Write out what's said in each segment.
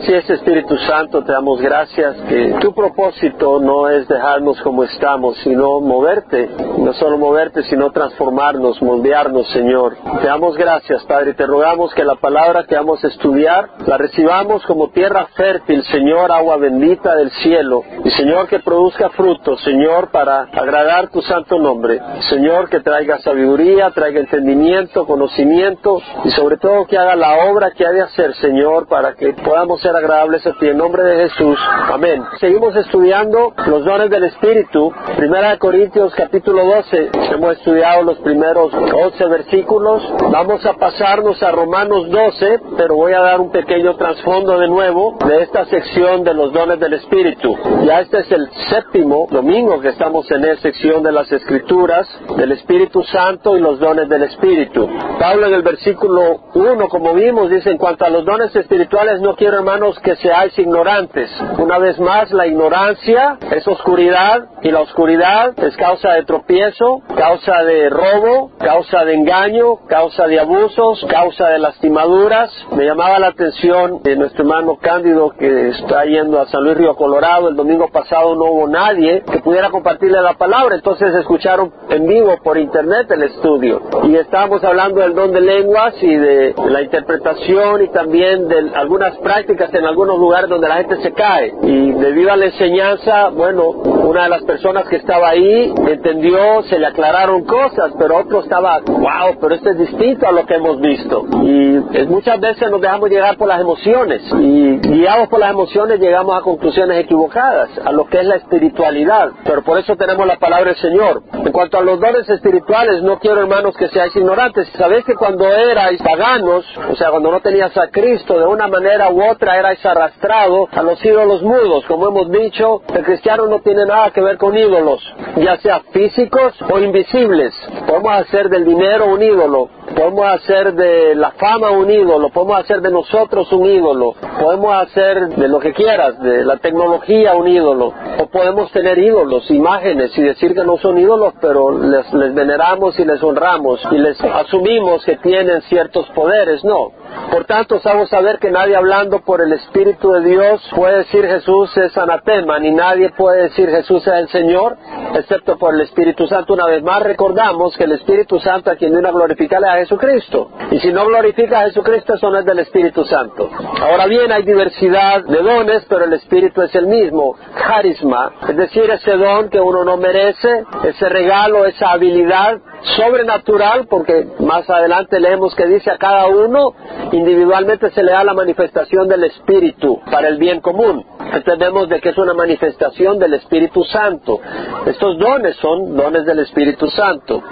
Si es Espíritu Santo, te damos gracias que tu propósito no es dejarnos como estamos, sino moverte, no solo moverte, sino transformarnos, moldearnos, Señor. Te damos gracias, Padre, te rogamos que la palabra que vamos a estudiar la recibamos como tierra fértil, Señor, agua bendita del cielo, y Señor, que produzca frutos, Señor, para agradar tu santo nombre. Señor, que traiga sabiduría, traiga entendimiento, conocimiento, y sobre todo que haga la obra que ha de hacer, Señor, para que podamos ser agradables a ti. En nombre de Jesús. Amén. Seguimos estudiando los dones del Espíritu. Primera de Corintios capítulo 12. Hemos estudiado los primeros 11 versículos. Vamos a pasarnos a Romanos 12, pero voy a dar un pequeño trasfondo de nuevo de esta sección de los dones del Espíritu. Ya este es el séptimo domingo que estamos en esta sección de las Escrituras, del Espíritu Santo y los dones del Espíritu. Pablo en el versículo 1, como vimos, dice, en cuanto a los dones espirituales, no quiero, hermano, que seáis ignorantes. Una vez más, la ignorancia es oscuridad y la oscuridad es causa de tropiezo, causa de robo, causa de engaño, causa de abusos, causa de lastimaduras. Me llamaba la atención de nuestro hermano Cándido que está yendo a San Luis Río Colorado. El domingo pasado no hubo nadie que pudiera compartirle la palabra, entonces escucharon en vivo por internet el estudio. Y estábamos hablando del don de lenguas y de, la interpretación y también de algunas prácticas en algunos lugares donde la gente se cae. Y debido a la enseñanza, bueno, una de las personas que estaba ahí entendió, se le aclararon cosas, pero otro estaba, wow, pero esto es distinto a lo que hemos visto. Y muchas veces nos dejamos llegar por las emociones y guiados por las emociones llegamos a conclusiones equivocadas a lo que es la espiritualidad. Pero por eso tenemos la palabra del Señor. En cuanto a los dones espirituales, no quiero hermanos que seáis ignorantes. Sabéis que cuando erais paganos, o sea, cuando no tenías a Cristo, de una manera u otra erais arrastrado a los ídolos mudos. Como hemos dicho, el cristiano no tiene nada que ver con ídolos, ya sea físicos o invisibles. Podemos hacer del dinero un ídolo, podemos hacer de la fama un ídolo, podemos hacer de nosotros un ídolo, podemos hacer de lo que quieras, de la tecnología un ídolo, o podemos tener ídolos, imágenes y decir que no son ídolos, pero les, les veneramos y les honramos y les asumimos que tienen ciertos poderes. No, por tanto, sabemos saber que nadie hablando por el Espíritu de Dios puede decir Jesús es anatema, ni nadie puede decir Jesús es el Señor, excepto por el Espíritu Santo. Una vez más recordamos que el Espíritu Santo a quien viene a glorificarle a Jesucristo. Y si no glorifica a Jesucristo, eso no es del Espíritu Santo. Ahora bien, hay diversidad de dones, pero el Espíritu es el mismo. Carisma, es decir, ese don que uno no merece, ese regalo, esa habilidad sobrenatural, porque más adelante leemos que dice a cada uno individualmente se le da la manifestación del Espíritu para el bien común. Entendemos de que es una manifestación del Espíritu Santo. Estos dones son dones del Espíritu Santo.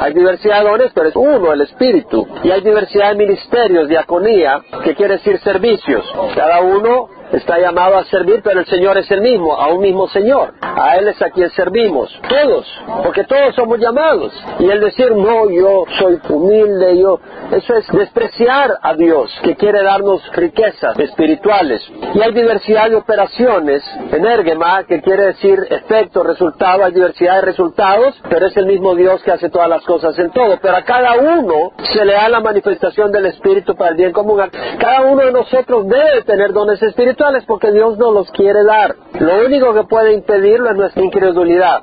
Hay diversidad de dones, pero es uno el Espíritu. Y hay diversidad de ministerios, diaconía, que quiere decir servicios. Cada uno está llamado a servir, pero el Señor es el mismo, a un mismo Señor. A Él es a quien servimos, todos, porque todos somos llamados. Y el decir, no, yo soy humilde, yo, eso es despreciar a Dios, que quiere darnos riquezas espirituales. Y hay diversidad de operaciones, enérgema, que quiere decir efecto, resultado, hay diversidad de resultados, pero es el mismo Dios que hace todas las cosas en todo. Pero a cada uno se le da la manifestación del Espíritu para el bien común. Cada uno de nosotros debe tener dones espirituales porque Dios no los quiere dar. Lo único que puede impedirlo es nuestra incredulidad.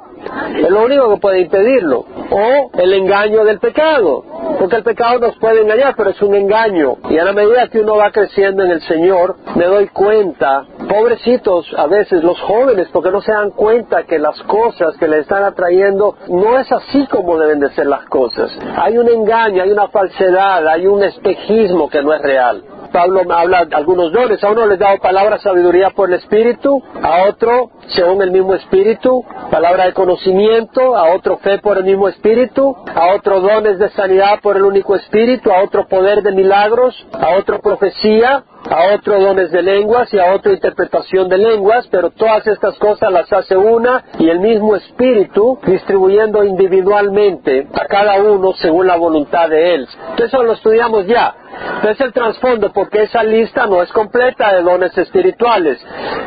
Es lo único que puede impedirlo. O el engaño del pecado. Porque el pecado nos puede engañar, pero es un engaño. Y a la medida que uno va creciendo en el Señor, me doy cuenta, pobrecitos a veces los jóvenes, porque no se dan cuenta que las cosas que le están atrayendo no es así como deben de ser las cosas. Hay un engaño, hay una falsedad, hay un espejismo que no es real. Pablo habla de algunos dones. A uno les da palabra sabiduría por el Espíritu, a otro, según el mismo Espíritu, palabra de conocimiento, a otro fe por el mismo Espíritu, a otro dones de sanidad por el único Espíritu, a otro poder de milagros, a otro profecía, a otro dones de lenguas y a otra interpretación de lenguas, pero todas estas cosas las hace una y el mismo Espíritu distribuyendo individualmente a cada uno según la voluntad de Él. Eso lo estudiamos ya. Es el trasfondo porque esa lista no es completa de dones espirituales.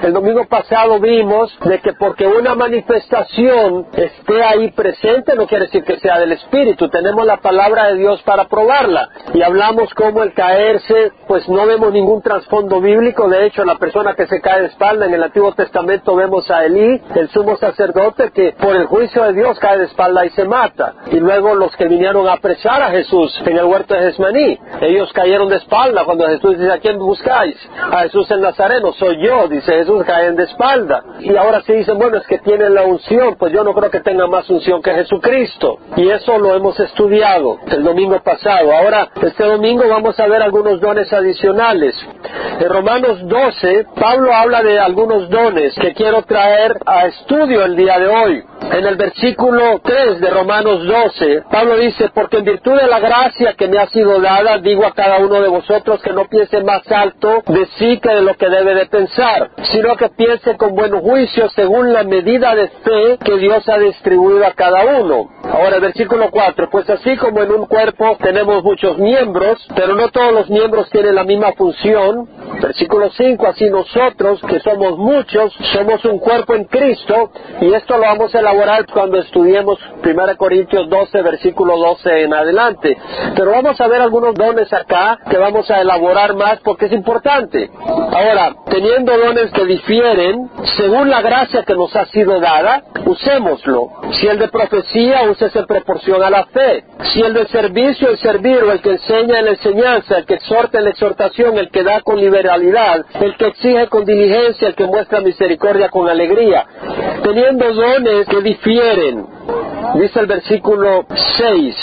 El domingo pasado vimos de que porque una manifestación esté ahí presente no quiere decir que sea del Espíritu. Tenemos la palabra de Dios para probarla. Y hablamos cómo el caerse, pues no vemos ningún trasfondo bíblico. De hecho, la persona que se cae de espalda en el Antiguo Testamento vemos a Elí, el sumo sacerdote, que por el juicio de Dios cae de espalda y se mata. Y luego los que vinieron a apresar a Jesús en el huerto de Gesmaní, ellos cayeron de espalda cuando Jesús dice, ¿a quién buscáis? A Jesús el Nazareno, soy yo, dice Jesús, caen de espalda. Y ahora sí dicen, bueno, es que tienen la unción, pues yo no creo que tenga más unción que Jesucristo. Y eso lo hemos estudiado el domingo pasado. Ahora, este domingo vamos a ver algunos dones adicionales. En Romanos 12, Pablo habla de algunos dones que quiero traer a estudio el día de hoy. En el versículo 3 de Romanos 12, Pablo dice, porque en virtud de la gracia que me ha sido dada, digo a cada uno de vosotros que no piense más alto de sí que de lo que debe de pensar, sino que piense con buen juicio según la medida de fe que Dios ha distribuido a cada uno. Ahora versículo 4, pues así como en un cuerpo tenemos muchos miembros, pero no todos los miembros tienen la misma función. Versículo 5, así nosotros, que somos muchos, somos un cuerpo en Cristo, y esto lo vamos a elaborar cuando estudiemos 1 Corintios 12, versículo 12 en adelante. Pero vamos a ver algunos dones acá que vamos a elaborar más porque es importante. Ahora, teniendo dones que difieren, según la gracia que nos ha sido dada, usémoslo. Si el de profecía, úsese en proporción a la fe. Si el de servicio, el servir, o el que enseña en la enseñanza, el que exhorta en la exhortación, el que da con liberalidad, el que exige con diligencia, el que muestra misericordia con alegría. Teniendo dones que difieren, dice el versículo 6,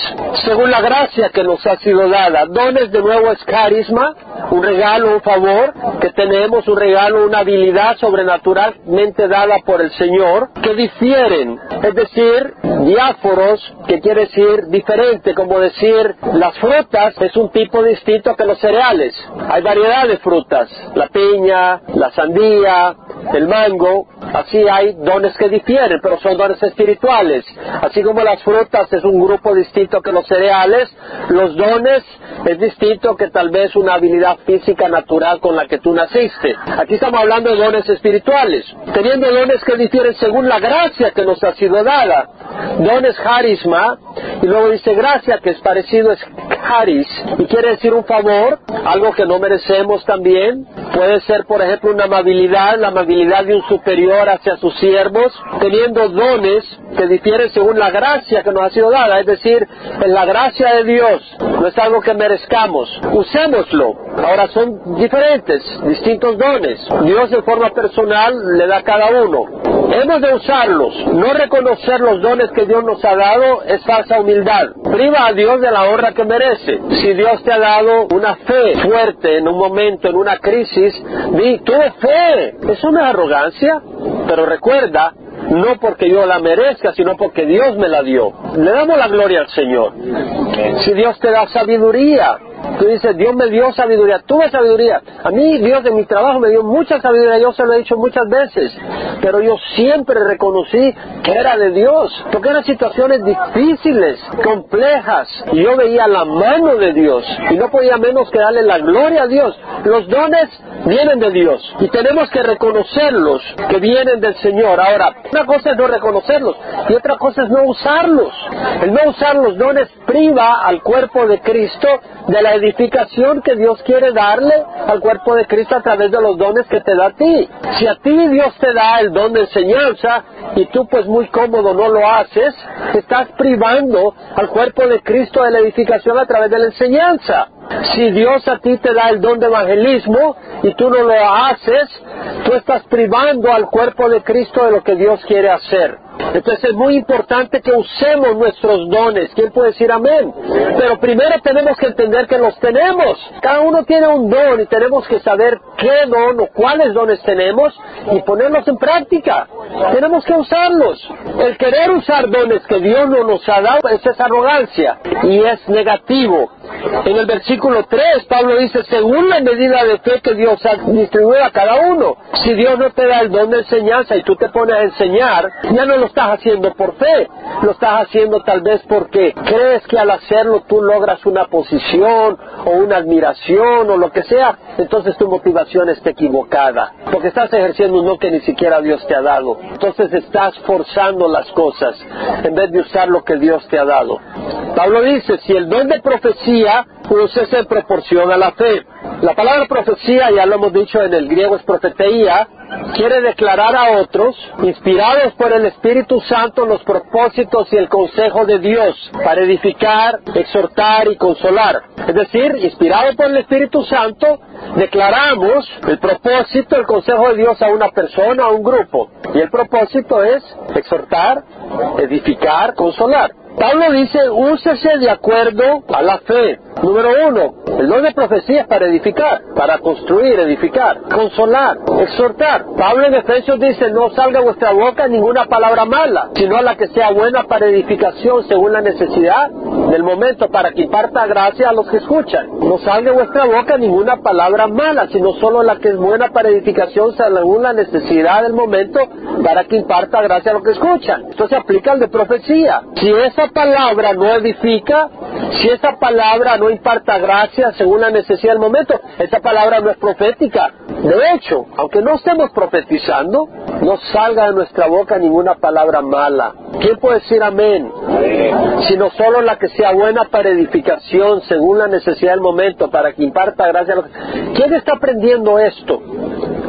según la gracia que nos ha sido dada, dones de nuevo es carisma, un regalo, un favor que tenemos, un regalo, una habilidad sobrenaturalmente dada por el Señor, que difieren, es decir, diáforos, que quiere decir diferente, como decir las frutas es un tipo distinto que los cereales. Hay variedad de frutas, la piña, la sandía, el mango, así hay dones que difieren, pero son dones espirituales. Como las frutas es un grupo distinto que los cereales, los dones es distinto que tal vez una habilidad física natural con la que tú naciste. Aquí estamos hablando de dones espirituales, teniendo dones que difieren según la gracia que nos ha sido dada. Dones carisma, y luego dice gracia, que es parecido es caris, y quiere decir un favor, algo que no merecemos también. Puede ser, por ejemplo, una amabilidad, la amabilidad de un superior hacia sus siervos, teniendo dones que difieren según la gracia que nos ha sido dada, es decir, en la gracia de Dios, no es algo que merezcamos, usémoslo. Ahora son diferentes, distintos dones. Dios en forma personal le da a cada uno. Hemos de usarlos. No reconocer los dones que Dios nos ha dado es falsa humildad. Priva a Dios de la honra que merece. Si Dios te ha dado una fe fuerte en un momento, en una crisis, di, tuve fe. Es arrogancia. Pero recuerda, no porque yo la merezca, sino porque Dios me la dio. Le damos la gloria al Señor. Si Dios te da sabiduría, Tú dices, Dios me dio sabiduría, tuve sabiduría. A mí Dios de mi trabajo me dio mucha sabiduría, yo se lo he dicho muchas veces, pero yo siempre reconocí que era de Dios, porque eran situaciones difíciles, complejas, y yo veía la mano de Dios, y no podía menos que darle la gloria a Dios. Los dones vienen de Dios, y tenemos que reconocerlos, que vienen del Señor. Ahora, una cosa es no reconocerlos, y otra cosa es no usarlos. El no usar los dones priva al cuerpo de Cristo de la edificación que Dios quiere darle al cuerpo de Cristo a través de los dones que te da a ti. Si a ti Dios te da el don de enseñanza y tú pues muy cómodo no lo haces, estás privando al cuerpo de Cristo de la edificación a través de la enseñanza. Si Dios a ti te da el don de evangelismo y tú no lo haces, tú estás privando al cuerpo de Cristo de lo que Dios quiere hacer. Entonces es muy importante que usemos nuestros dones. ¿Quién puede decir amén? Pero primero tenemos que entender que los tenemos. Cada uno tiene un don y tenemos que saber qué don o cuáles dones tenemos y ponerlos en práctica. Tenemos que usarlos. El querer usar dones que Dios no nos ha dado es arrogancia y es negativo. En el versículo 3 Pablo dice, según la medida de fe que Dios ha distribuido a cada uno. Si Dios no te da el don de enseñanza y tú te pones a enseñar, ya no lo estás haciendo por fe, lo estás haciendo tal vez porque crees que al hacerlo tú logras una posición o una admiración o lo que sea, entonces tu motivación está equivocada, porque estás ejerciendo un no que ni siquiera Dios te ha dado. Entonces estás forzando las cosas en vez de usar lo que Dios te ha dado. Pablo dice, si el don de profecía úsese en proporción a la fe. La palabra profecía, ya lo hemos dicho en el griego, es profeteía, quiere declarar a otros, inspirados por el Espíritu Santo, los propósitos y el consejo de Dios para edificar, exhortar y consolar. Es decir, inspirado por el Espíritu Santo, declaramos el propósito, el consejo de Dios a una persona, a un grupo. Y el propósito es exhortar, edificar, consolar. Pablo dice, úsese de acuerdo a la fe. Número uno, el don de profecía es para edificar, para construir, edificar, consolar, exhortar. Pablo en Efesios dice, no salga vuestra boca ninguna palabra mala, sino la que sea buena para edificación según la necesidad del momento, para que imparta gracia a los que escuchan. No salga vuestra boca ninguna palabra mala, sino solo la que es buena para edificación según la necesidad del momento, para que imparta gracia a los que escuchan. Esto se aplica al de profecía. Si esa palabra no edifica, si esa palabra no imparta gracia según la necesidad del momento, esa palabra no es profética. De hecho, aunque no estemos profetizando, no salga de nuestra boca ninguna palabra mala. ¿Quién puede decir amén? Sino solo la que sea buena para edificación según la necesidad del momento, para que imparta gracia. ¿Quién está aprendiendo esto?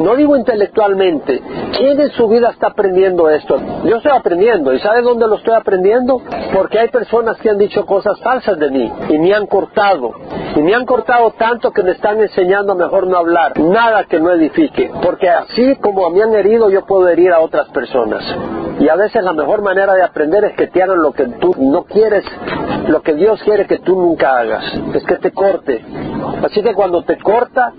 No digo intelectualmente. ¿Quién en su vida está aprendiendo esto? Yo estoy aprendiendo. ¿Y sabe dónde lo estoy aprendiendo? Porque hay personas que han dicho cosas falsas de mí y me han cortado. Y me han cortado tanto que me están enseñando mejor no hablar. Nada que no edifique. Porque así como me han herido, yo puedo herir a otras personas. Y a veces la mejor manera de aprender es que te hagan lo que tú no quieres, lo que Dios quiere que tú nunca hagas. Es que te corte. Así que cuando te corta,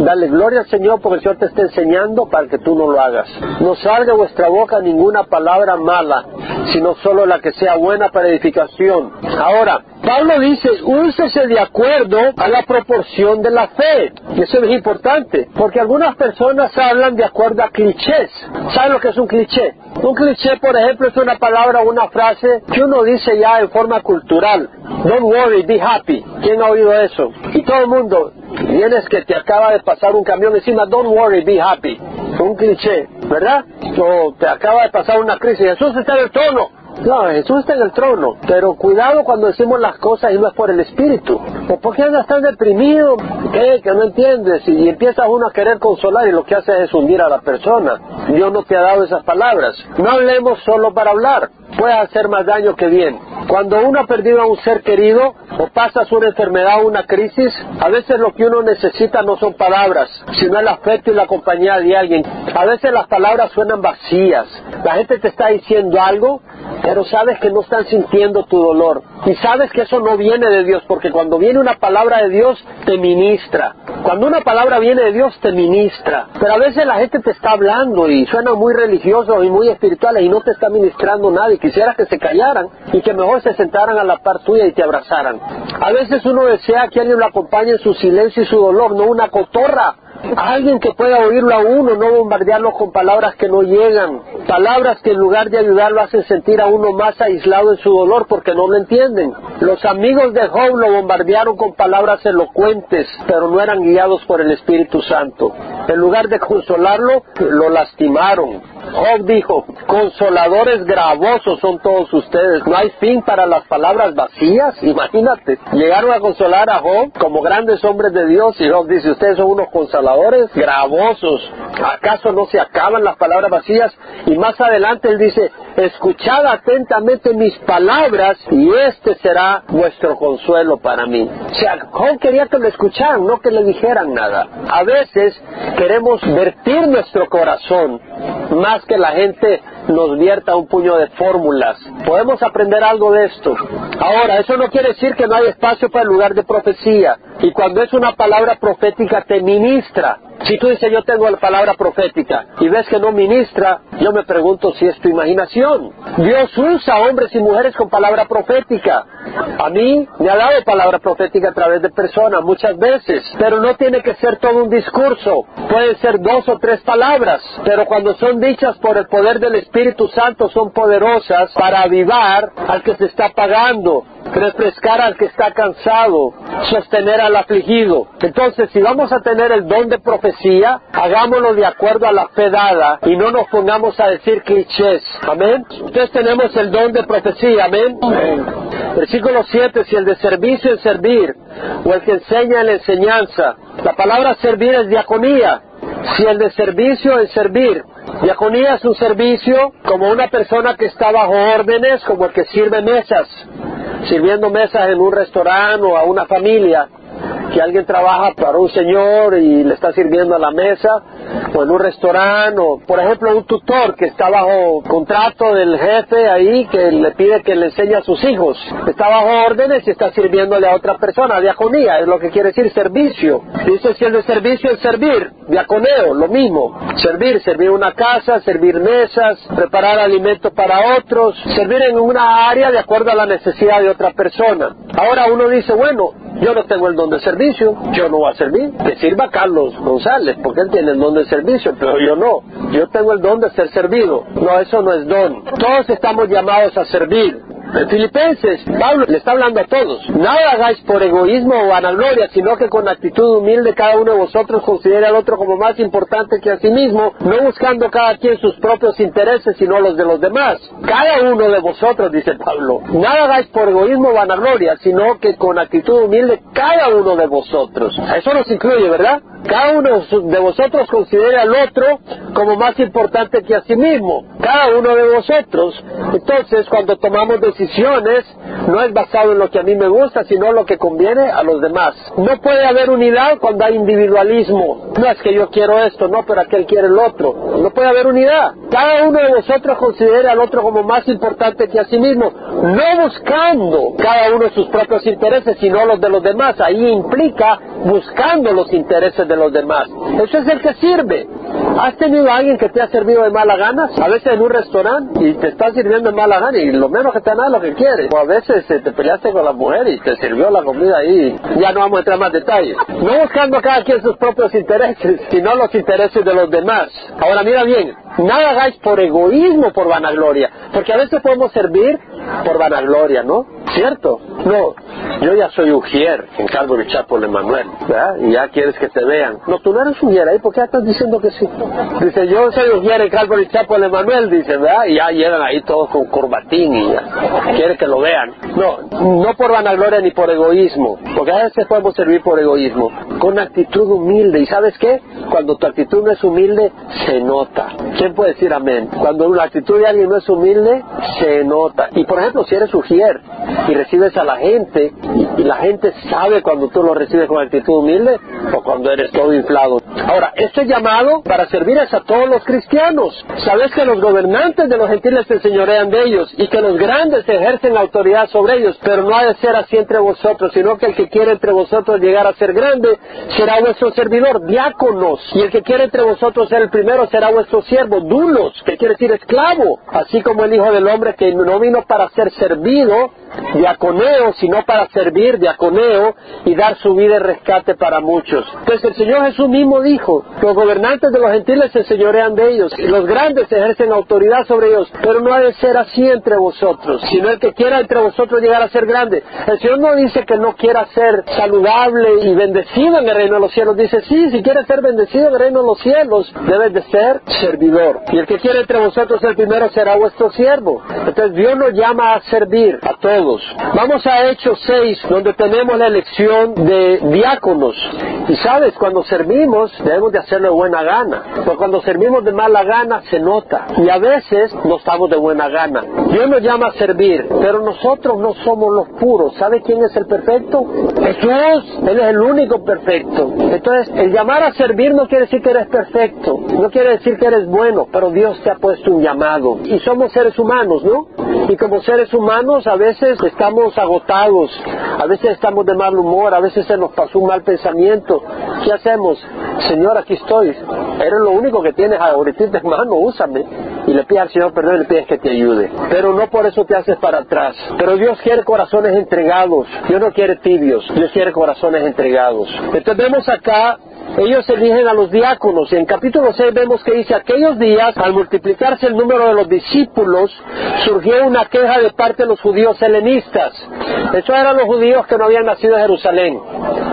dale gloria al Señor porque el Señor te está enseñando para que tú no lo hagas. No salga de vuestra boca ninguna palabra mala, sino solo la que sea buena para edificación. Ahora, Pablo dice, úsese de acuerdo a la proporción de la fe. Y eso es importante, porque algunas personas hablan de acuerdo a clichés. ¿Saben lo que es un cliché? Un cliché, por ejemplo, es una palabra o una frase que uno dice ya en forma cultural. Don't worry, be happy. ¿Quién ha oído eso? Y todo el mundo, vienes que te acaba de pasar un camión encima, don't worry, be happy. Un cliché, ¿verdad? O te acaba de pasar una crisis, Jesús está en el trono. No, Jesús está en el trono, pero cuidado cuando decimos las cosas y no es por el Espíritu. ¿O por qué andas tan deprimido? ¿Qué? Que no entiendes. Y empieza uno a querer consolar y lo que hace es hundir a la persona. Dios no te ha dado esas palabras. No hablemos solo para hablar. Puede hacer más daño que bien. Cuando uno ha perdido a un ser querido o pasas una enfermedad o una crisis, a veces lo que uno necesita no son palabras, sino el afecto y la compañía de alguien. A veces las palabras suenan vacías. La gente te está diciendo algo, pero sabes que no están sintiendo tu dolor. Y sabes que eso no viene de Dios, porque cuando viene una palabra de Dios, te ministra. Cuando una palabra viene de Dios, te ministra. Pero a veces la gente te está hablando y suena muy religioso y muy espiritual y no te está ministrando nada y quisiera que se callaran y que mejor se sentaran a la par tuya y te abrazaran. A veces uno desea que alguien lo acompañe en su silencio y su dolor, no una cotorra alguien que pueda oírlo a uno, no bombardearlo con palabras que no llegan, palabras que en lugar de ayudarlo hacen sentir a uno más aislado en su dolor porque no lo entienden. Los amigos de Job lo bombardearon con palabras elocuentes, pero no eran guiados por el Espíritu Santo. En lugar de consolarlo, lo lastimaron. Job dijo, consoladores gravosos son todos ustedes. No hay fin para las palabras vacías. Imagínate, llegaron a consolar a Job como grandes hombres de Dios y Job dice, ustedes son unos consoladores gravosos. ¿Acaso no se acaban las palabras vacías? Y más adelante él dice, escuchad atentamente mis palabras y este será vuestro consuelo para mí. O sea, Job quería que lo escucharan, no que le dijeran nada. A veces queremos vertir nuestro corazón más que la gente nos vierta un puño de fórmulas. Podemos aprender algo de esto. Ahora, eso no quiere decir que no hay espacio para el lugar de profecía. Y cuando es una palabra profética te ministra. Si tú dices yo tengo la palabra profética y ves que no ministra, yo me pregunto si es tu imaginación. Dios usa hombres y mujeres con palabra profética. A mí me ha dado palabra profética a través de personas muchas veces, pero no tiene que ser todo un discurso. Pueden ser dos o tres palabras, pero cuando son dichas por el poder del Espíritu, Santo son poderosas para avivar al que se está pagando, refrescar al que está cansado, sostener al afligido. Entonces, si vamos a tener el don de profecía, hagámoslo de acuerdo a la fe dada y no nos pongamos a decir clichés. Amén. Entonces tenemos el don de profecía. Amén. Versículo 7, si el de servicio en servir o el que enseña en la enseñanza. La palabra servir es diaconía. Si el de servicio en servir. Diaconía es un servicio como una persona que está bajo órdenes, como el que sirve mesas sirviendo mesas en un restaurante o a una familia que alguien trabaja para un señor y le está sirviendo a la mesa, o en un restaurante, o por ejemplo un tutor que está bajo contrato del jefe ahí que le pide que le enseñe a sus hijos, está bajo órdenes y está sirviéndole a otra persona, diaconía, es lo que quiere decir servicio. Dice si el de servicio es servir, diaconeo, lo mismo, servir, servir una casa, servir mesas, preparar alimentos para otros, servir en una área de acuerdo a la necesidad de otra persona. Ahora uno dice, bueno, yo no tengo el don de servicio, yo no voy a servir. Que sirva Carlos González, porque él tiene el don de servicio, pero yo no. Yo tengo el don de ser servido. No, eso no es don. Todos estamos llamados a servir. En Filipenses, Pablo le está hablando a todos. Nada hagáis por egoísmo o vanagloria, sino que con actitud humilde cada uno de vosotros considere al otro como más importante que a sí mismo, no buscando cada quien sus propios intereses, sino los de los demás. Cada uno de vosotros, dice Pablo, nada hagáis por egoísmo o vanagloria, sino que con actitud humilde cada uno de vosotros. Eso nos incluye, ¿verdad? Cada uno de vosotros considere al otro como más importante que a sí mismo. Cada uno de vosotros. Entonces, cuando tomamos decisiones, no es basado en lo que a mí me gusta, sino lo que conviene a los demás. No puede haber unidad cuando hay individualismo. No es que yo quiero esto, no, pero aquel quiere el otro. No puede haber unidad. Cada uno de vosotros considere al otro como más importante que a sí mismo. No buscando cada uno sus propios intereses, sino los de los demás. Ahí implica buscando los intereses de los demás. Eso es el que sirve. ¿Has tenido a alguien que te ha servido de mala gana? A veces en un restaurante y te está sirviendo de mala gana y lo menos que te da es lo que quiere. O a veces eh, te peleaste con la mujer y te sirvió la comida ahí. Ya no vamos a entrar en más detalles. No buscando cada quien sus propios intereses, sino los intereses de los demás. Ahora mira bien, nada hagáis por egoísmo, por vanagloria. Porque a veces podemos servir por vanagloria, ¿no? ¿Cierto? No, yo ya soy ujier en Calvary Chapel Emanuel, ¿verdad? Y ya quieres que te vean. No, tú no eres ujier ahí, ¿por qué estás diciendo que sí? Dice, yo soy ujier en Calvary Chapel Emanuel, dice, ¿verdad? Y ya llegan ahí todos con corbatín y ya quiere que lo vean. No, no por vanagloria ni por egoísmo, porque a veces podemos servir por egoísmo, con actitud humilde. ¿Y sabes qué? Cuando tu actitud no es humilde, se nota. ¿Quién puede decir amén? Cuando la actitud de alguien no es humilde, se nota. Y por ejemplo, si eres ujier y recibes a la gente, y, la gente sabe cuando tú lo recibes con actitud humilde o cuando eres todo inflado. Ahora, este llamado para servir es a todos los cristianos. Sabes que los gobernantes de los gentiles se enseñorean de ellos y que los grandes ejercen autoridad sobre ellos, pero no ha de ser así entre vosotros, sino que el que quiere entre vosotros llegar a ser grande será vuestro servidor, diáconos, y el que quiere entre vosotros ser el primero será vuestro siervo, dulos, que quiere decir esclavo, así como el Hijo del Hombre que no vino para ser servido, diaconeo, sino para servir, diaconeo, y dar su vida de rescate para muchos. Pues el Señor Jesús mismo dijo, los gobernantes de los gentiles se señorean de ellos, y los grandes ejercen autoridad sobre ellos, pero no ha de ser así entre vosotros, sino el que quiera entre vosotros llegar a ser grande. El Señor no dice que no quiera ser saludable y bendecido en el reino de los cielos, dice, sí, si quieres ser bendecido en el reino de los cielos, debes de ser servidor. Y el que quiera entre vosotros el primero será vuestro siervo. Entonces Dios nos llama a servir a todos. Vamos a Hechos 6, donde tenemos la elección de diáconos. Y sabes, cuando servimos debemos de hacerlo de buena gana. Porque cuando servimos de mala gana se nota. Y a veces no estamos de buena gana. Dios nos llama a servir, pero nosotros no somos los puros. ¿Sabe quién es el perfecto? Jesús. Él es el único perfecto. Entonces, el llamar a servir no quiere decir que eres perfecto. No quiere decir que eres bueno, pero Dios te ha puesto un llamado. Y somos seres humanos, ¿no? Y como seres humanos a veces estamos agotados, a veces estamos de mal humor, a veces se nos pasó un mal pensamiento. ¿Qué hacemos? Señor, aquí estoy. Eres lo único que tienes ahorita en mano, úsame. Y le pides al Señor perdón y le pides que te ayude. Pero no por eso te haces para atrás. Pero Dios quiere corazones entregados. Dios no quiere tibios. Dios quiere corazones entregados. Entonces vemos acá ellos eligen a los diáconos. Y en capítulo 6 vemos que dice, aquellos días, al multiplicarse el número de los discípulos, surgió una queja de parte de los judíos helenistas. Estos eran los judíos que no habían nacido en Jerusalén.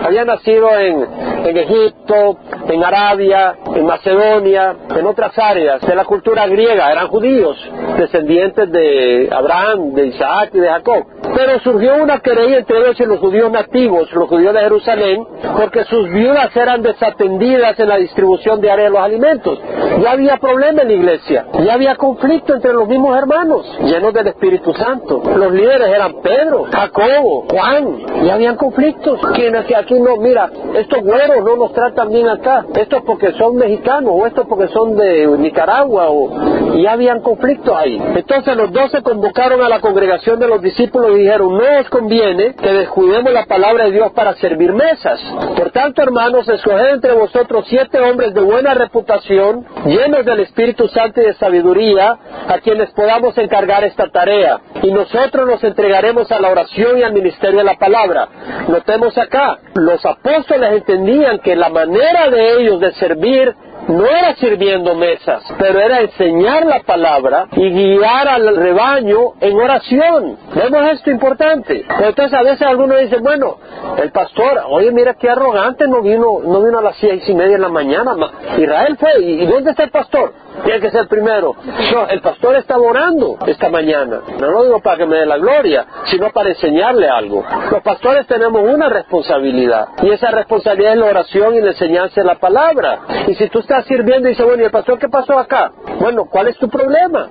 Habían nacido en, en Egipto, en Arabia, en Macedonia, en otras áreas de la cultura griega. Eran judíos, descendientes de Abraham, de Isaac y de Jacob. Pero surgió una querella entre ellos y los judíos nativos, los judíos de Jerusalén, porque sus viudas eran desatendidas en la distribución diaria de los alimentos. Ya había problema en la iglesia, ya había conflicto entre los mismos hermanos, llenos del Espíritu Santo. Los líderes eran Pedro, Jacobo, Juan, ya habían conflictos. Quienes que aquí no, mira, estos güeros no nos tratan bien acá, estos porque son mexicanos, o estos porque son de Nicaragua, o ya habían conflictos ahí. Entonces los dos se convocaron a la congregación de los discípulos y dijeron, no os conviene que descuidemos la palabra de Dios para servir mesas. Por tanto, hermanos, escoged entre vosotros siete hombres de buena reputación, llenos del Espíritu Santo y de sabiduría, a quienes podamos encargar esta tarea. Y nosotros nos entregaremos a la oración y al ministerio de la palabra. Notemos acá, los apóstoles entendían que la manera de ellos de servir no era sirviendo mesas, pero era enseñar la palabra y guiar al rebaño en oración. Vemos esto importante. Entonces a veces algunos dicen, bueno, el pastor, oye, mira qué arrogante, no vino, no vino a las seis y media de la mañana. Israel fue, ¿y dónde está el pastor? Tiene que ser primero. No, el pastor está orando esta mañana. No lo digo para que me dé la gloria, sino para enseñarle algo. Los pastores tenemos una responsabilidad. Y esa responsabilidad es la oración y la enseñanza de la palabra. Y si tú estás sirviendo y dices, bueno, ¿y el pastor qué pasó acá? Bueno, ¿cuál es tu problema?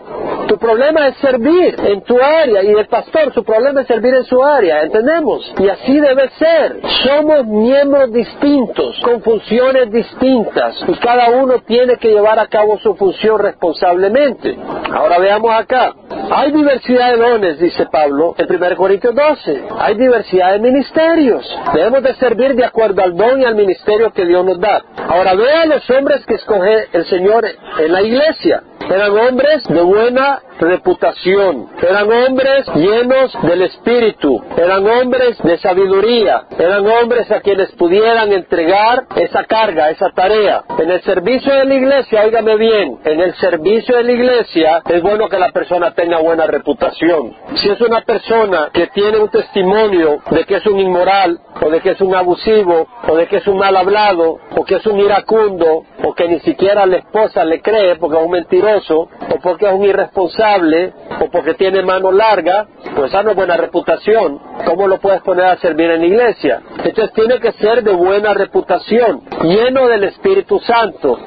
Tu problema es servir en tu área y el pastor, su problema es servir en su área, ¿entendemos? Y así debe ser. Somos miembros distintos, con funciones distintas, y cada uno tiene que llevar a cabo su función responsablemente. Ahora veamos acá. Hay diversidad de dones, dice Pablo en 1 Corintios 12. Hay diversidad de ministerios. Debemos de servir de acuerdo al don y al ministerio que Dios nos da. Ahora vea los hombres que escoge el Señor en la iglesia. Eran hombres de buena reputación, eran hombres llenos del Espíritu, eran hombres de sabiduría, eran hombres a quienes pudieran entregar esa carga, esa tarea. En el servicio de la iglesia, óigame bien, en el servicio de la iglesia es bueno que la persona tenga buena reputación. Si es una persona que tiene un testimonio de que es un inmoral, o de que es un abusivo, o de que es un mal hablado, o que es un iracundo, o que ni siquiera la esposa le cree porque es un mentiroso, o porque es un irresponsable, o porque tiene mano larga, pues esa no buena reputación. ¿Cómo lo puedes poner a servir en la iglesia? Entonces tiene que ser de buena reputación, lleno del Espíritu Santo.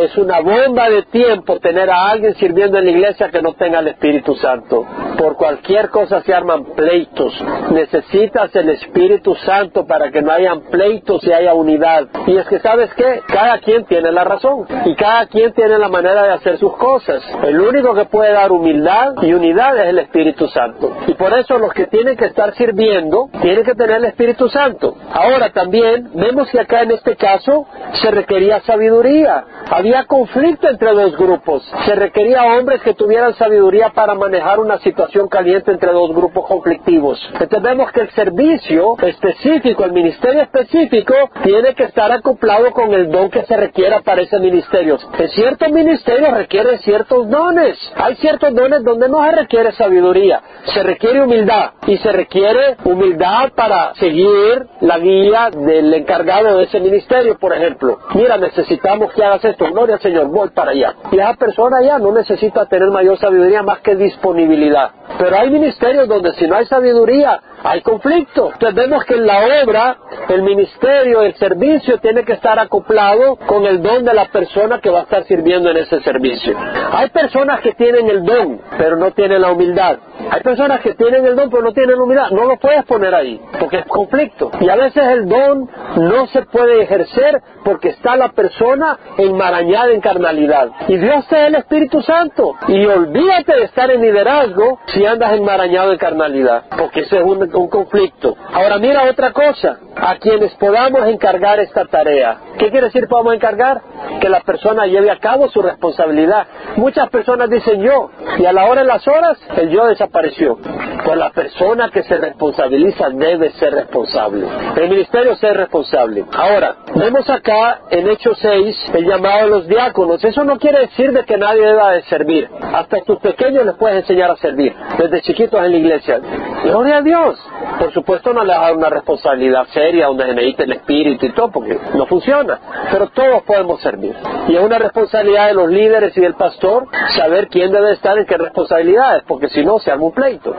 Es una bomba de tiempo tener a alguien sirviendo en la iglesia que no tenga el Espíritu Santo. Por cualquier cosa se arman pleitos. Necesitas el Espíritu Santo para que no hayan pleitos y haya unidad. Y es que, ¿sabes qué? Cada quien tiene la razón. Y cada quien tiene la manera de hacer sus cosas. El único que puede dar humildad y unidad es el Espíritu Santo. Y por eso los que tienen que estar sirviendo tienen que tener el Espíritu Santo. Ahora también vemos que acá en este caso se requería sabiduría. Había conflicto entre dos grupos. Se requería hombres que tuvieran sabiduría para manejar una situación caliente entre dos grupos conflictivos. Entonces vemos que el servicio específico, el ministerio específico, tiene que estar acoplado con el don que se requiera para ese ministerio. En ciertos ministerios requiere ciertos dones. Hay ciertos dones donde no se requiere sabiduría, se requiere humildad y se requiere humildad para seguir la guía del encargado de ese ministerio, por ejemplo. Mira, necesitamos que hagas esto. Gloria al Señor, voy para allá. Y esa persona ya no necesita tener mayor sabiduría más que disponibilidad. Pero hay ministerios donde si no hay sabiduría, hay conflicto. Entonces vemos que en la obra, el ministerio, el servicio tiene que estar acoplado con el don de la persona que va a estar sirviendo en ese servicio. Hay personas que tienen el don, pero no tienen la humildad. Hay personas que tienen el don, pero no tienen la humildad. No lo puedes poner ahí, porque es conflicto. Y a veces el don no se puede ejercer porque está la persona enmarañada en carnalidad. Y Dios es el Espíritu Santo. Y olvídate de estar en liderazgo si andas enmarañado en carnalidad, porque ese es un, conflicto. Ahora mira otra cosa, a quienes podamos encargar esta tarea. ¿Qué quiere decir podamos encargar? Que la persona lleve a cabo su responsabilidad. Muchas personas dicen yo, y a la hora de las horas, el yo desapareció. Pues la persona que se responsabiliza debe ser responsable. El ministerio ser responsable. Ahora, vemos acá en Hechos 6 el llamado a los diáconos. Eso no quiere decir de que nadie deba de servir. Hasta tus pequeños les puedes enseñar a servir, desde chiquitos en la iglesia. Gloria a Dios. Por supuesto no les da una responsabilidad seria donde se necesita el espíritu y todo, porque no funciona. Pero todos podemos servir. Y es una responsabilidad de los líderes y del pastor saber quién debe estar en qué responsabilidades, porque si no se arma un pleito.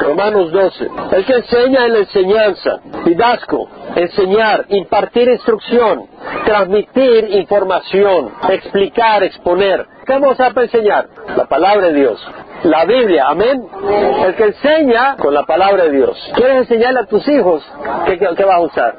Romanos 12. El que enseña en la enseñanza, didasco, enseñar, impartir instrucción, transmitir información, explicar, exponer. ¿Qué vamos a enseñar? La palabra de Dios. La Biblia, amén. El que enseña con la palabra de Dios. ¿Quieres enseñarle a tus hijos? ¿Qué, qué, vas a usar?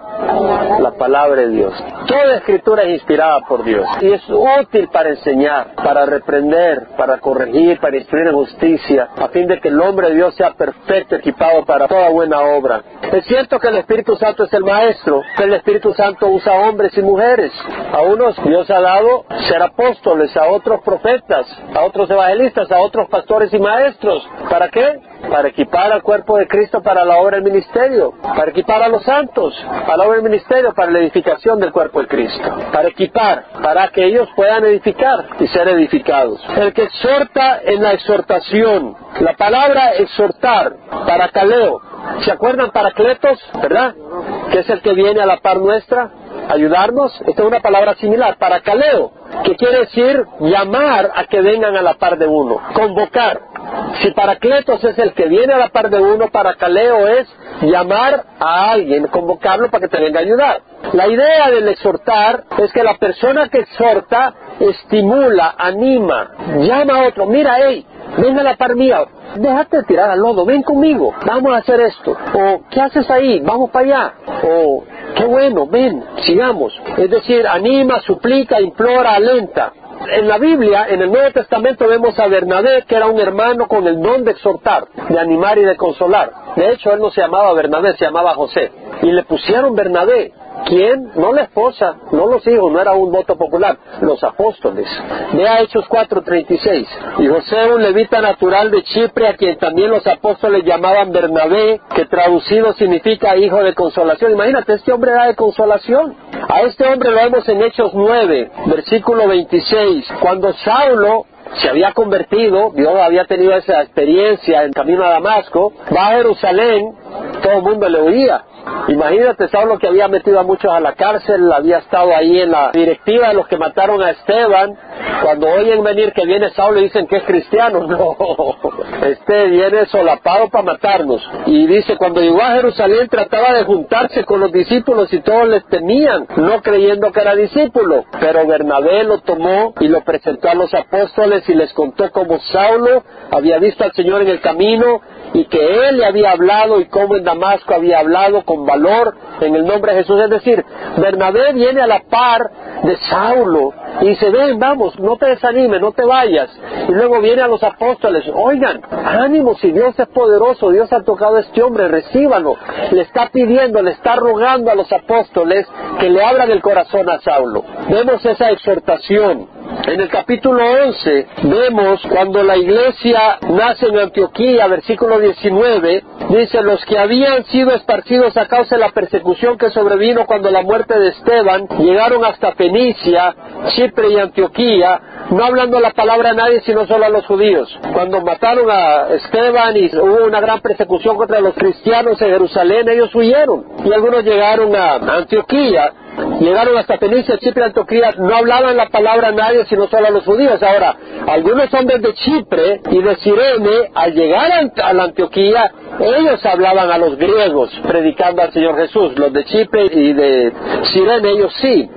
La palabra de Dios. Toda escritura es inspirada por Dios y es útil para enseñar, para reprender, para corregir, para instruir en justicia, a fin de que el hombre de Dios sea perfecto, equipado para toda buena obra. Es cierto que el Espíritu Santo es el maestro, que el Espíritu Santo usa hombres y mujeres. A unos Dios ha dado ser apóstoles, a otros profetas, a otros evangelistas, a otros pastores y maestros. ¿Para qué? Para equipar al cuerpo de Cristo para la obra del ministerio, para equipar a los santos, para la obra del ministerio, para la edificación del cuerpo de Cristo, para equipar, para que ellos puedan edificar y ser edificados. El que exhorta en la exhortación, la palabra exhortar, para caleo, ¿se acuerdan paracletos, verdad? Que es el que viene a la par nuestra, ayudarnos. Esta es una palabra similar, para caleo, que quiere decir llamar a que vengan a la par de uno, convocar. Si Paracletos es el que viene a la par de uno, Paracaleo es llamar a alguien, convocarlo para que te venga a ayudar. La idea del exhortar es que la persona que exhorta estimula, anima, llama a otro, mira, hey, ven a la par mía, déjate tirar al lodo, ven conmigo, vamos a hacer esto. O, ¿qué haces ahí? Vamos para allá. O, qué bueno, ven, sigamos. Es decir, anima, suplica, implora, alenta. En la Biblia, en el Nuevo Testamento, vemos a Bernabé, que era un hermano con el don de exhortar, de animar y de consolar. De hecho, él no se llamaba Bernabé, se llamaba José. Y le pusieron Bernabé, ¿Quién? No la esposa, no los hijos, no era un voto popular, los apóstoles. Vea Hechos 4:36. Y José, un levita natural de Chipre, a quien también los apóstoles llamaban Bernabé, que traducido significa hijo de consolación. Imagínate, este hombre era de consolación. A este hombre lo vemos en Hechos 9, versículo 26, cuando Saulo se había convertido, Dios había tenido esa experiencia en camino a Damasco, va a Jerusalén, todo el mundo le oía. Imagínate, Saulo que había metido a muchos a la cárcel, había estado ahí en la directiva de los que mataron a Esteban. Cuando oyen venir que viene Saulo dicen que es cristiano, no, este viene solapado para matarnos. Y dice, cuando llegó a Jerusalén trataba de juntarse con los discípulos y todos les temían, no creyendo que era discípulo. Pero Bernabé lo tomó y lo presentó a los apóstoles y les contó cómo Saulo había visto al Señor en el camino y que él le había hablado y cómo en Damasco había hablado con valor en el nombre de Jesús. Es decir, Bernabé viene a la par de Saulo y dice, ven, vamos, no te desanimes, no te vayas. Y luego viene a los apóstoles, oigan, ánimo, si Dios es poderoso, Dios ha tocado a este hombre, recíbalo. Le está pidiendo, le está rogando a los apóstoles que le abran el corazón a Saulo. Vemos esa exhortación. En el capítulo 11 vemos cuando la iglesia nace en Antioquía, versículo 19, dice, los que habían sido esparcidos a causa de la persecución que sobrevino cuando la muerte de Esteban, llegaron hasta Fenicia, Chipre y Antioquía, no hablando la palabra a nadie, sino solo a los judíos. Cuando mataron a Esteban y hubo una gran persecución contra los cristianos en Jerusalén, ellos huyeron. Y algunos llegaron a Antioquía, llegaron hasta Fenicia, Chipre Antioquía, no hablaban la palabra a nadie, sino solo a los judíos. Ahora, algunos hombres de Chipre y de Sirene, al llegar a la Antioquía, ellos hablaban a los griegos, predicando al Señor Jesús. Los de Chipre y de Sirene, ellos sí.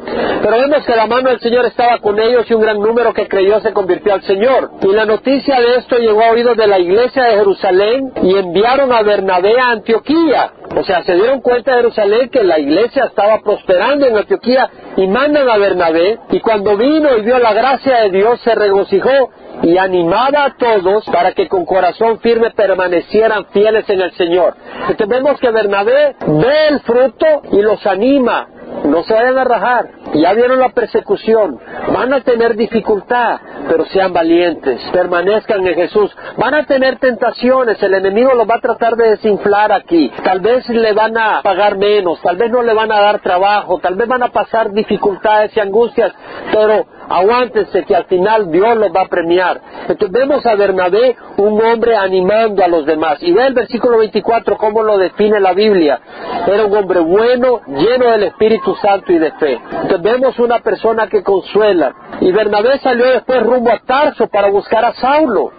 Pero vemos que la mano del Señor estaba con ellos y un gran número que creyó se convirtió al Señor. Y la noticia de esto llegó a oídos de la iglesia de Jerusalén y enviaron a Bernabé a Antioquía. O sea, se dieron cuenta de Jerusalén que la iglesia estaba prosperando en Antioquía y mandan a Bernabé y cuando vino y vio la gracia de Dios se regocijó y animaba a todos para que con corazón firme permanecieran fieles en el Señor. Entonces vemos que Bernabé ve el fruto y los anima. No se vayan a rajar. Ya vieron la persecución. Van a tener dificultad. pero sean valientes, permanezcan en Jesús. Van a tener tentaciones, el enemigo los va a tratar de desinflar aquí. Tal vez le van a pagar menos, tal vez no le van a dar trabajo, tal vez van a pasar dificultades y angustias, pero aguántense que al final Dios los va a premiar. Entonces vemos a Bernabé, un hombre animando a los demás. Y ve el versículo 24 cómo lo define la Biblia. Era un hombre bueno, lleno del Espíritu Santo y de fe. Entonces vemos una persona que consuela. Y Bernabé salió después rumbo a Tarso para buscar a Saulo.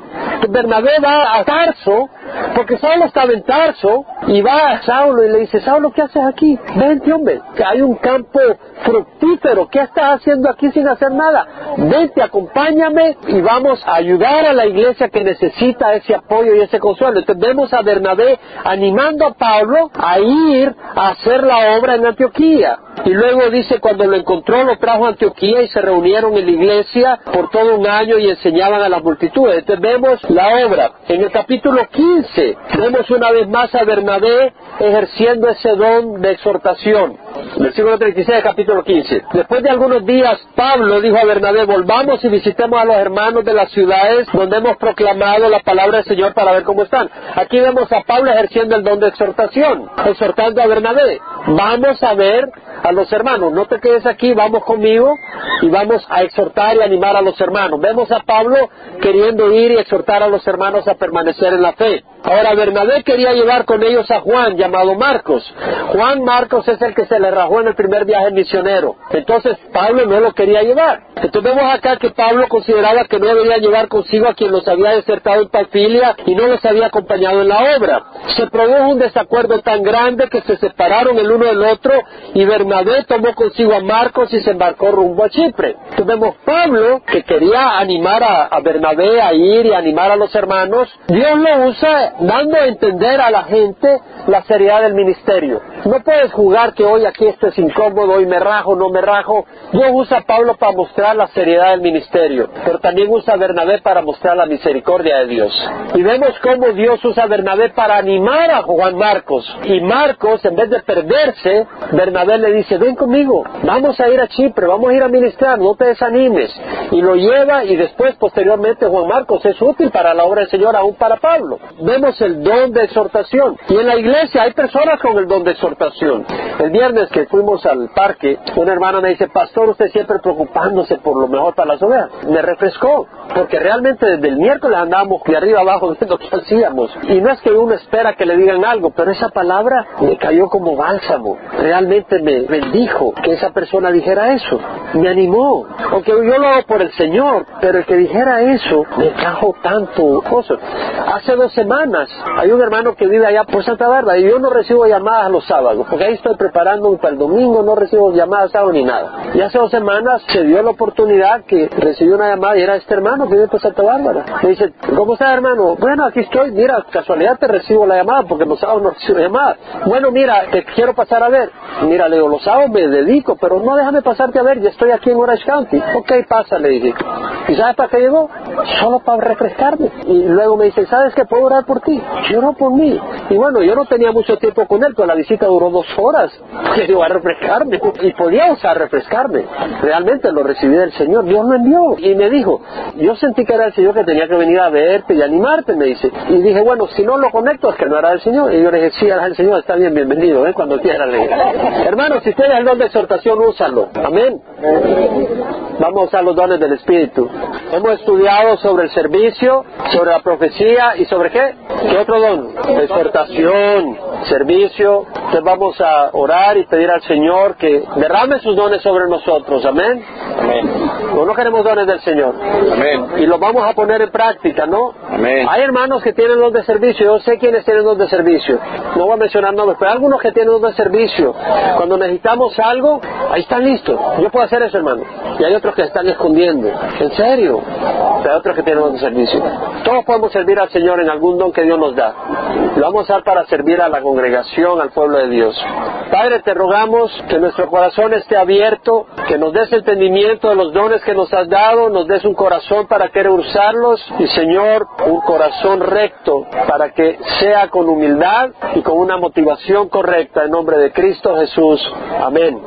Bernabé va a Tarso, porque Saulo estaba en Tarso, y va a Saulo y le dice, Saulo, ¿qué haces aquí? Vente, hombre, que hay un campo fructífero, ¿qué estás haciendo aquí sin hacer nada? Vente, acompáñame y vamos a ayudar a la iglesia que necesita ese apoyo y ese consuelo. Entonces vemos a Bernabé animando a Pablo a ir a hacer la obra en Antioquía. Y luego dice, cuando lo encontró, lo trajo a Antioquía y se reunieron en la iglesia por todo un año y enseñaban a las multitudes. Entonces vemos la obra. En el capítulo 15 vemos una vez más a Bernabé ejerciendo ese don de exhortación. Versículo 36 capítulo 15. Después de algunos días, Pablo dijo a Bernabé, volvamos y visitemos a los hermanos de las ciudades donde hemos proclamado la palabra del Señor para ver cómo están. Aquí vemos a Pablo ejerciendo el don de exhortación, exhortando a Bernabé. Vamos a ver a los hermanos, no te quedes aquí, vamos conmigo y vamos a exhortar y animar a los hermanos. Vemos a Pablo queriendo ir y exhortar a los hermanos a permanecer en la fe. Ahora Bernabé quería llevar con ellos a Juan, llamado Marcos. Juan Marcos es el que se le rajó en el primer viaje misionero. Entonces Pablo no lo quería llevar. Entonces vemos acá que Pablo consideraba que no debía llevar consigo a quien los había desertado en Pafilia y no los había acompañado en la obra. Se produjo un desacuerdo tan grande que se separaron el uno del otro y Bernabé tomó consigo a Marcos y se embarcó rumbo a Chipre. Entonces vemos Pablo que quería animar a, a Bernabé a ir y animar a los hermanos. Dios lo usa dando a entender a la gente la seriedad del ministerio. No puedes jugar que hoy aquí esto es incómodo, hoy me rajo, no me rajo. Dios usa a Pablo para mostrar la seriedad del ministerio, pero también usa a Bernabé para mostrar la misericordia de Dios. Y vemos cómo Dios usa a Bernabé para animar a Juan Marcos. Y Marcos, en vez de perderse, Bernabé le dice, ven conmigo, vamos a ir a Chipre, vamos a ir a ministrar, no te desanimes. Y lo lleva y después, posteriormente, Juan Marcos es útil para la obra del Señor, aún para Pablo. Vemos el don de exhortación. Y en la iglesia hay personas con el don de exhortación. El viernes que fuimos al parque, una hermana me dice, pastor, usted siempre preocupándose por lo mejor para las ovejas. Me refrescó, porque realmente desde el miércoles andábamos de arriba abajo viendo qué hacíamos. Y no es que uno espera que le digan algo, pero esa palabra me cayó como bálsamo. Realmente me bendijo que esa persona dijera eso. Me animó. Aunque yo lo hago por el Señor, pero el que dijera eso me trajo tanto gozo. Hace dos semanas hay un hermano que vive allá por Santa Bárbara y yo no recibo llamadas los sábados, porque ahí estoy preparándome para el domingo, no recibo llamadas sábado ni nada. Y hace dos semanas se dio la oportunidad que recibí una llamada y era este hermano que vive por Santa Bárbara. Me dice, ¿cómo está hermano? Bueno, aquí estoy, mira, casualidad te recibo la llamada, porque los sábados no recibo llamadas. Bueno, mira, te quiero pasar a ver. Mira, le digo, los sábados me dedico, pero no déjame pasarte a ver, ya estoy aquí en Orange County. Ok, pasa, le dije. ¿Y sabes para qué llegó? Solo para refrescarme. Y luego me dice, ¿sabes que puedo orar por ti? Lloró por mí. Y bueno, yo no tenía mucho tiempo con él, pero la visita duró dos horas. Que iba a refrescarme. Y podía usar refrescarme. Realmente lo recibí del Señor. Dios lo envió. Y me dijo, yo sentí que era el Señor que tenía que venir a verte y animarte, me dice. Y dije, bueno, si no lo conecto es que no era el Señor. Y yo le dije, sí, era el Señor, está bien, bienvenido, ¿eh? cuando quiera. Le. Hermanos, si tienes el don de exhortación, úsalo. Amén. Vamos a usar los dones del Espíritu. Hemos estudiado sobre el servicio, sobre la profecía y sobre qué? ¿Qué otro don? Exhortación, servicio. Entonces vamos a orar y pedir al Señor que derrame sus dones sobre nosotros. Amén. Amén. No, queremos dones del Señor. Amén. Y los vamos a poner en práctica, ¿no? Amén. Hay hermanos que tienen los de servicio, yo sé quiénes tienen los de servicio. No voy a mencionar nombres, pero hay algunos que tienen los de servicio. Cuando necesitamos algo, ahí están listos. Yo puedo hacer eso, hermano. Y hay otros que están escondiendo. En serio. Pero hay otros que tienen los de servicio. Todos podemos servir al Señor en algún don que Dios nos da. Lo vamos a dar para servir a la congregación, al pueblo de Dios. Padre, te rogamos que nuestro corazón esté abierto, que nos des entendimiento de los dones que nos has dado, nos des un corazón para querer usarlos y Señor, un corazón recto para que sea con humildad y con una motivación correcta en nombre de Cristo Jesús. Amén.